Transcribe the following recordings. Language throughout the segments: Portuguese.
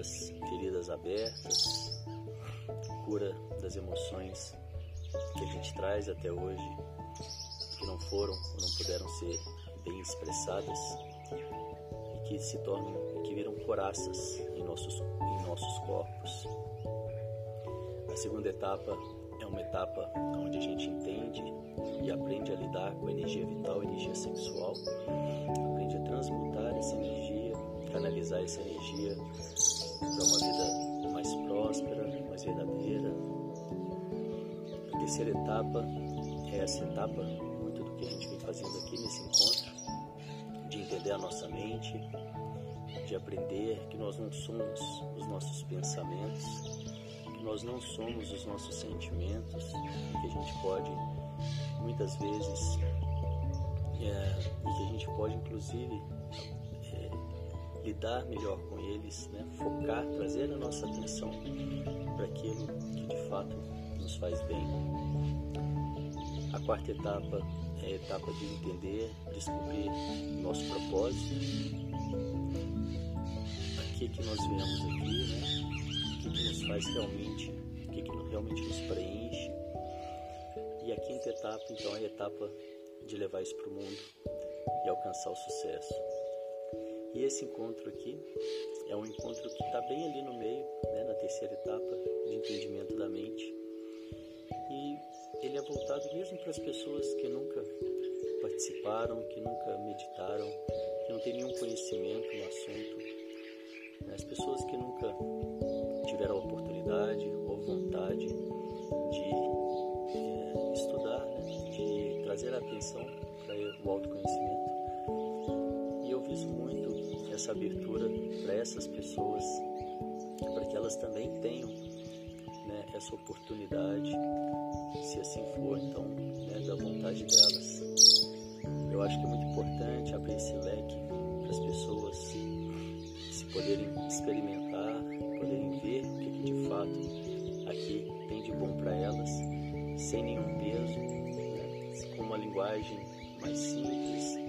das feridas abertas, cura das emoções que a gente traz até hoje, que não foram ou não puderam ser bem expressadas e que se tornam, que viram coraças em nossos, em nossos corpos. A segunda etapa é uma etapa onde a gente entende e aprende a lidar com a energia vital, a energia sexual, aprende a transmutar essa energia, canalizar essa energia para uma vida mais próspera, mais verdadeira. A terceira etapa é essa etapa, muito do que a gente vem fazendo aqui nesse encontro, de entender a nossa mente, de aprender que nós não somos os nossos pensamentos, que nós não somos os nossos sentimentos, que a gente pode muitas vezes é, e que a gente pode inclusive lidar melhor com eles, né? focar, trazer a nossa atenção para aquilo que de fato nos faz bem. A quarta etapa é a etapa de entender, descobrir nosso propósito, a que, que nós viemos aqui, né? o que, que nos faz realmente, o que, que realmente nos preenche. E a quinta etapa, então, é a etapa de levar isso para o mundo e alcançar o sucesso. E esse encontro aqui é um encontro que está bem ali no meio, né, na terceira etapa de entendimento da mente. E ele é voltado mesmo para as pessoas que nunca participaram, que nunca meditaram, que não têm nenhum conhecimento no assunto, as pessoas que nunca tiveram a oportunidade ou vontade de é, estudar, né, de trazer a atenção para o autoconhecimento. E eu viso muito essa abertura para essas pessoas, para que elas também tenham né, essa oportunidade, se assim for, então, né, da vontade delas. Eu acho que é muito importante abrir esse leque para as pessoas se poderem experimentar, poderem ver o que, de fato aqui tem de bom para elas, sem nenhum peso, né, com uma linguagem mais simples,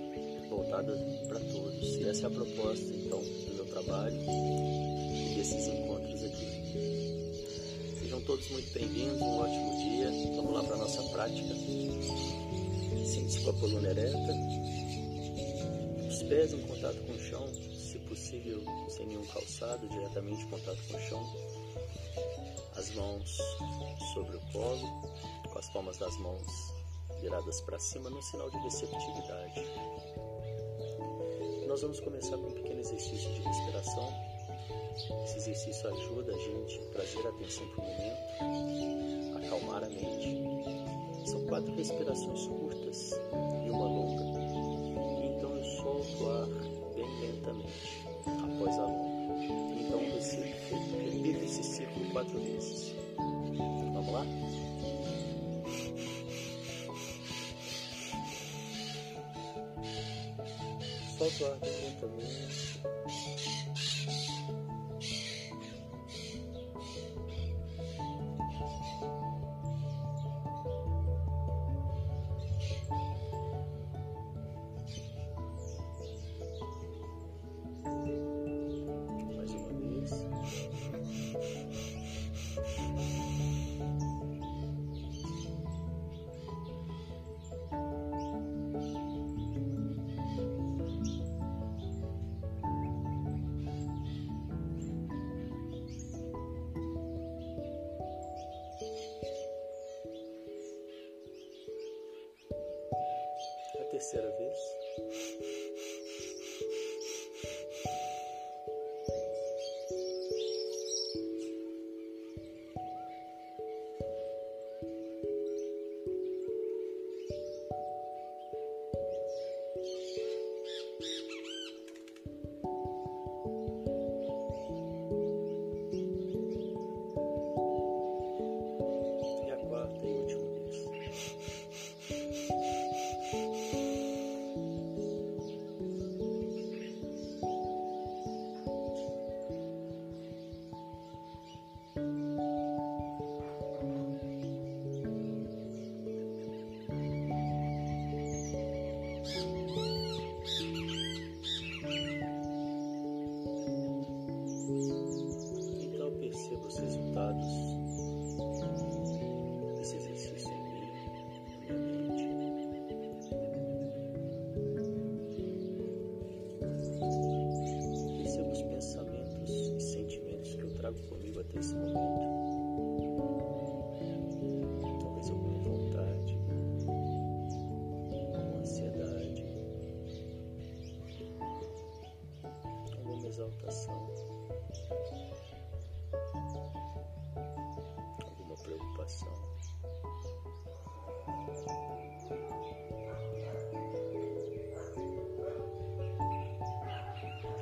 voltada para todos. E essa é a proposta, então, do meu trabalho e desses encontros aqui. Sejam todos muito bem-vindos, um ótimo dia. Vamos lá para a nossa prática. Sente-se com a coluna ereta, os pés em contato com o chão, se possível, sem nenhum calçado, diretamente em contato com o chão. As mãos sobre o colo, com as palmas das mãos viradas para cima, no sinal de receptividade nós vamos começar com um pequeno exercício de respiração. Esse exercício ajuda a gente a trazer a atenção para o momento, acalmar a mente. São quatro respirações curtas e uma longa. Então eu solto o ar bem lentamente após a longa. Então você repita esse ciclo quatro vezes. Vamos lá? Solta o ar bem lentamente. Mais terceira vez. Então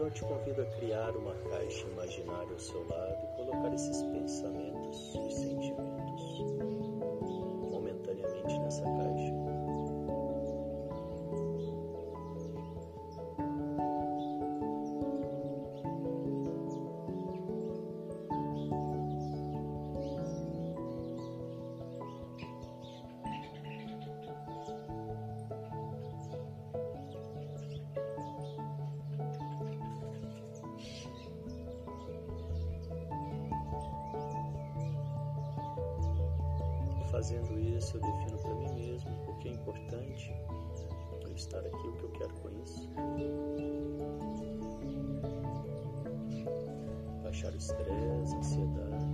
eu te convido a criar uma caixa imaginária ao seu lado e colocar esses pensamentos e sentimentos Fazendo isso, eu defino para mim mesmo o que é importante eu estar aqui, o que eu quero com isso. Baixar o estresse, a ansiedade.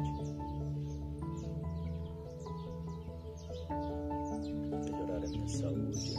Melhorar a minha saúde,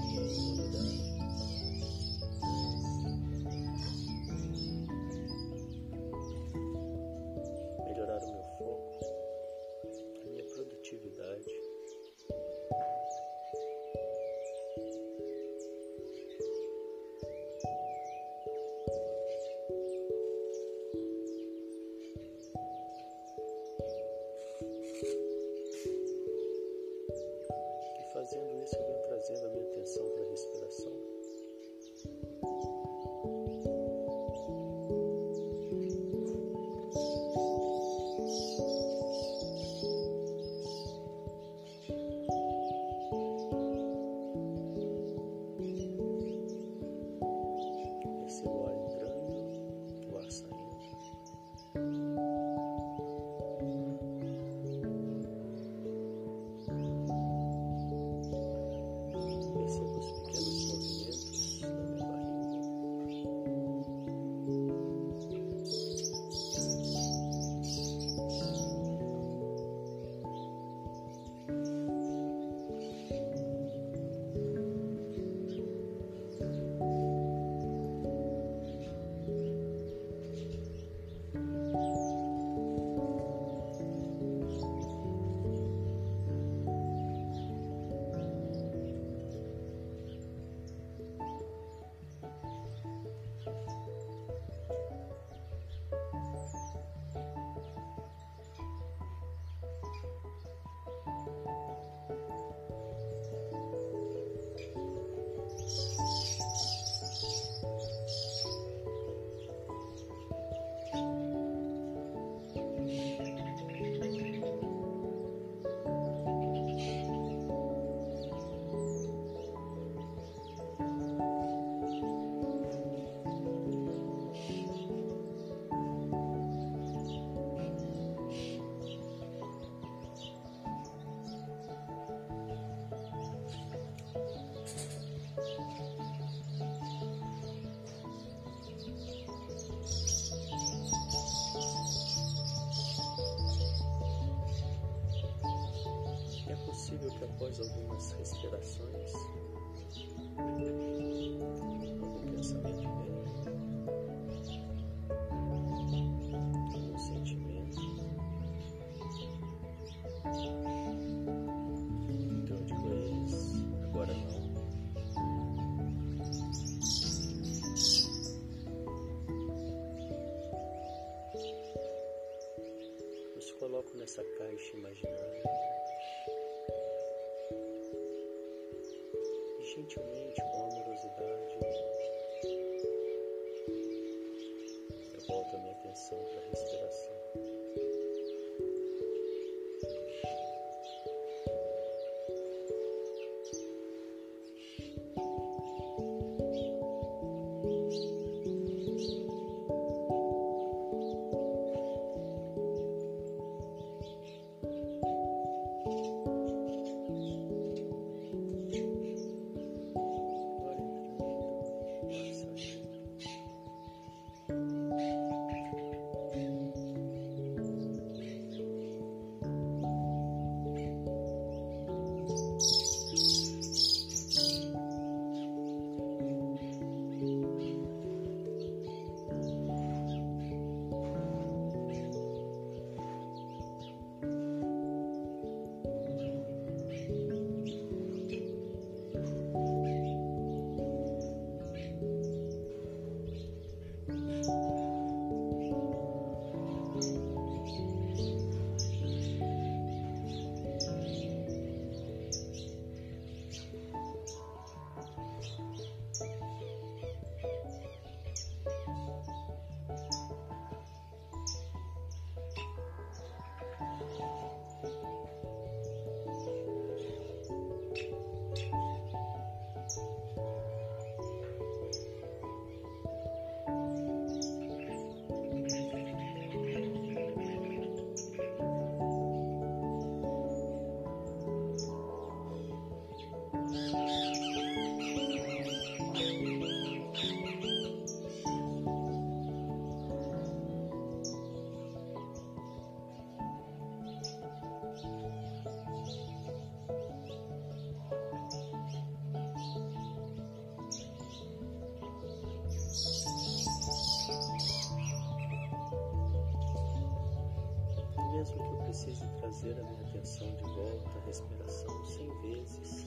algumas respirações, trazer a minha atenção de volta à respiração cem vezes.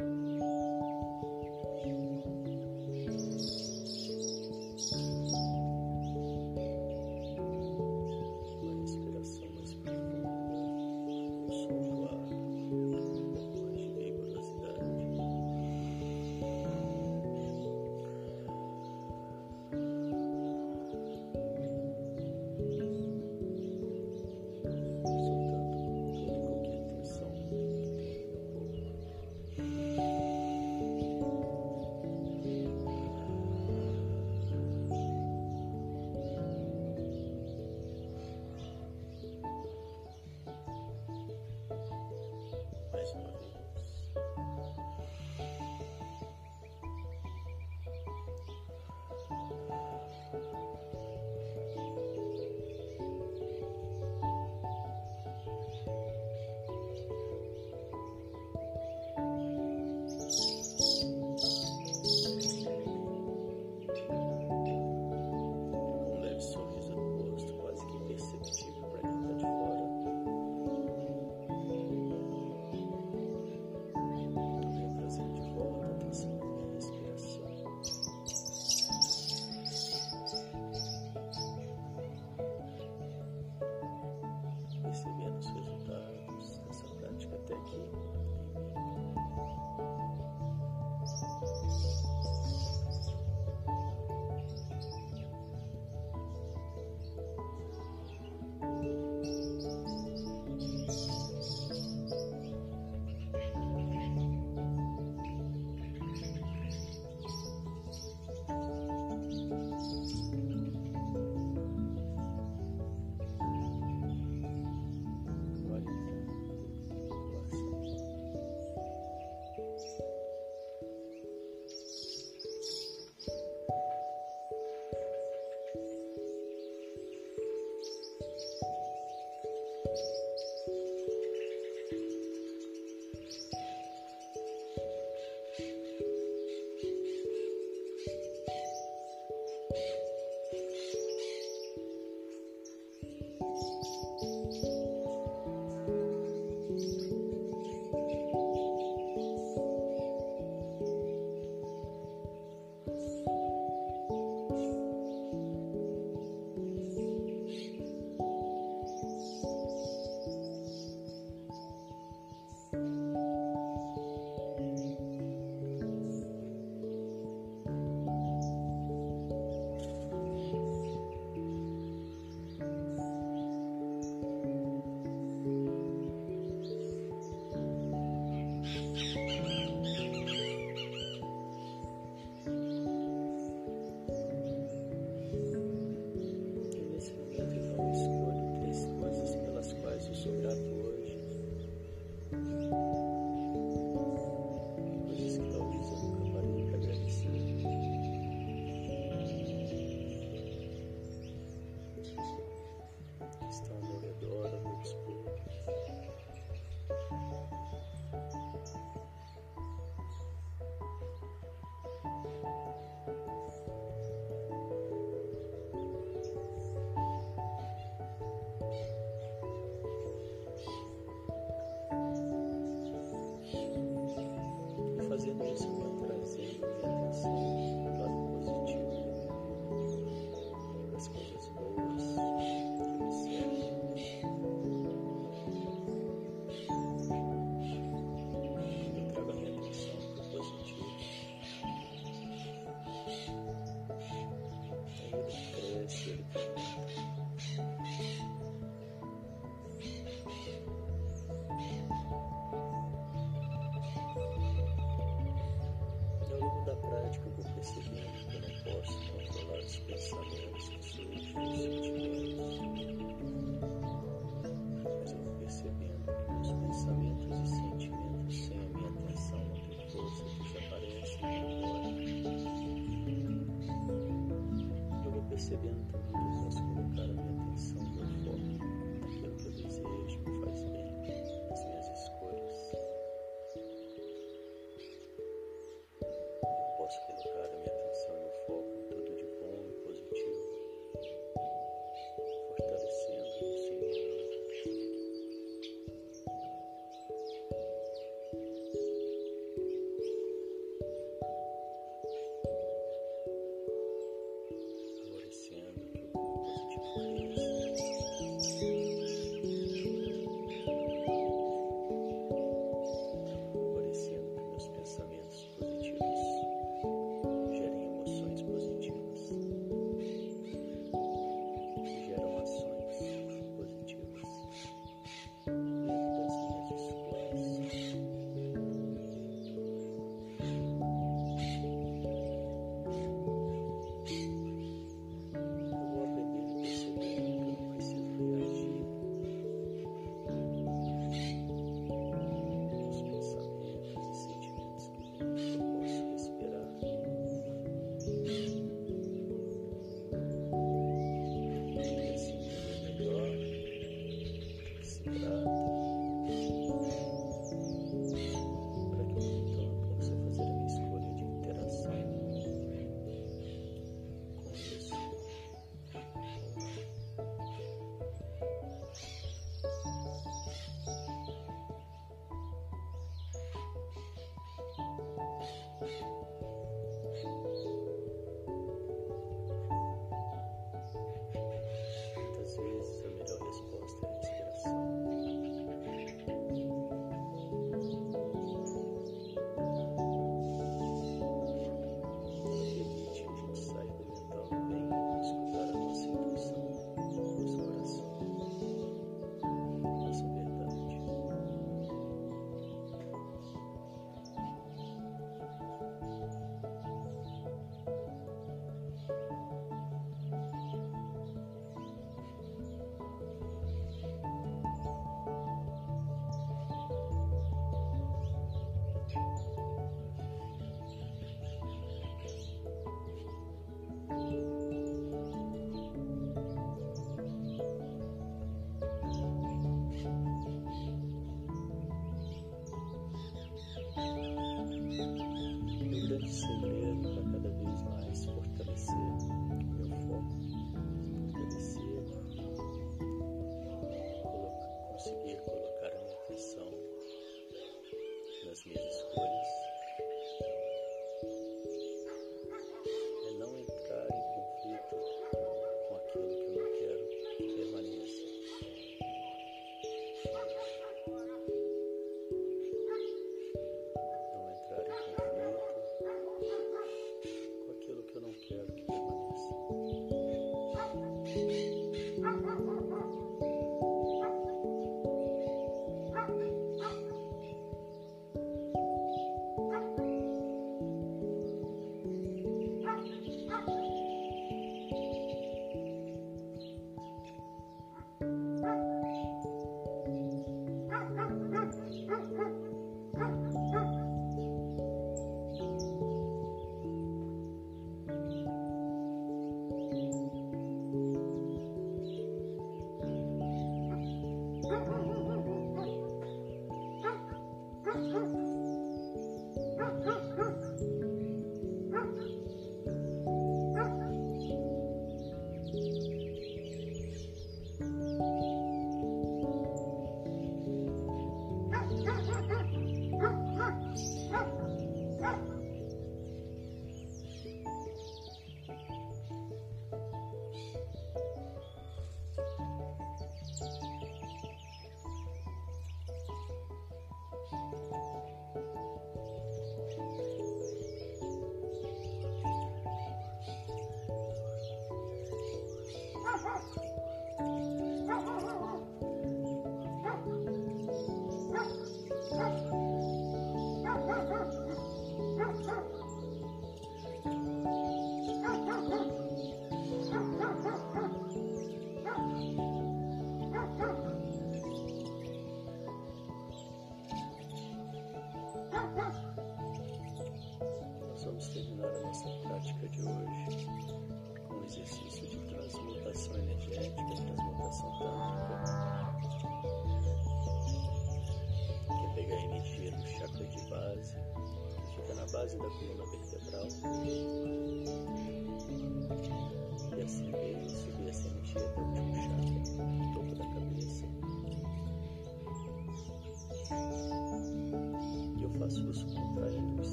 Uma 这边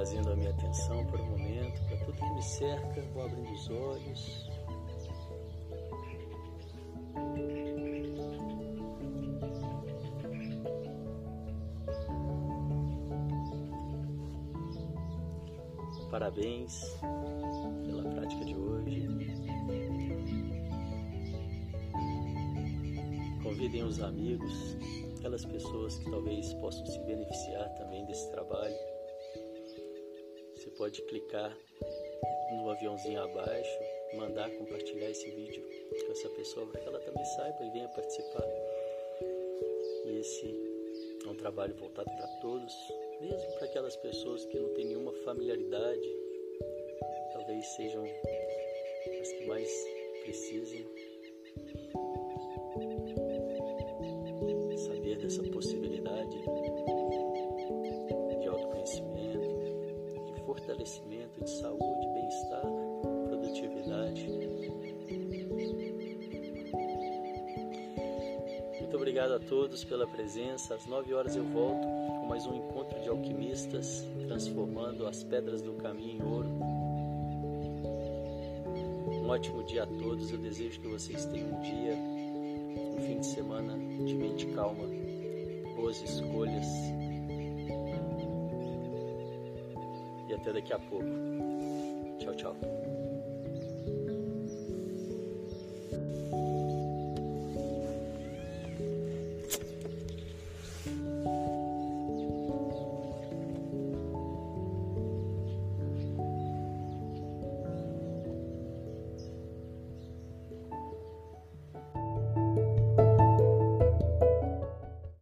trazendo a minha atenção para o momento, para tudo que me cerca, vou abrindo os olhos. Parabéns pela prática de hoje. Convidem os amigos, aquelas pessoas que talvez possam se beneficiar também desse trabalho. Pode clicar no aviãozinho abaixo, mandar compartilhar esse vídeo com essa pessoa para que ela também saiba e venha participar. E esse é um trabalho voltado para todos, mesmo para aquelas pessoas que não têm nenhuma familiaridade, talvez sejam as que mais precisem saber dessa possibilidade fortalecimento, de saúde, bem-estar, produtividade. Muito obrigado a todos pela presença. Às 9 horas eu volto com mais um encontro de alquimistas, transformando as pedras do caminho em ouro. Um ótimo dia a todos. Eu desejo que vocês tenham um dia, um fim de semana de mente calma, boas escolhas. Até daqui a pouco. Tchau, tchau.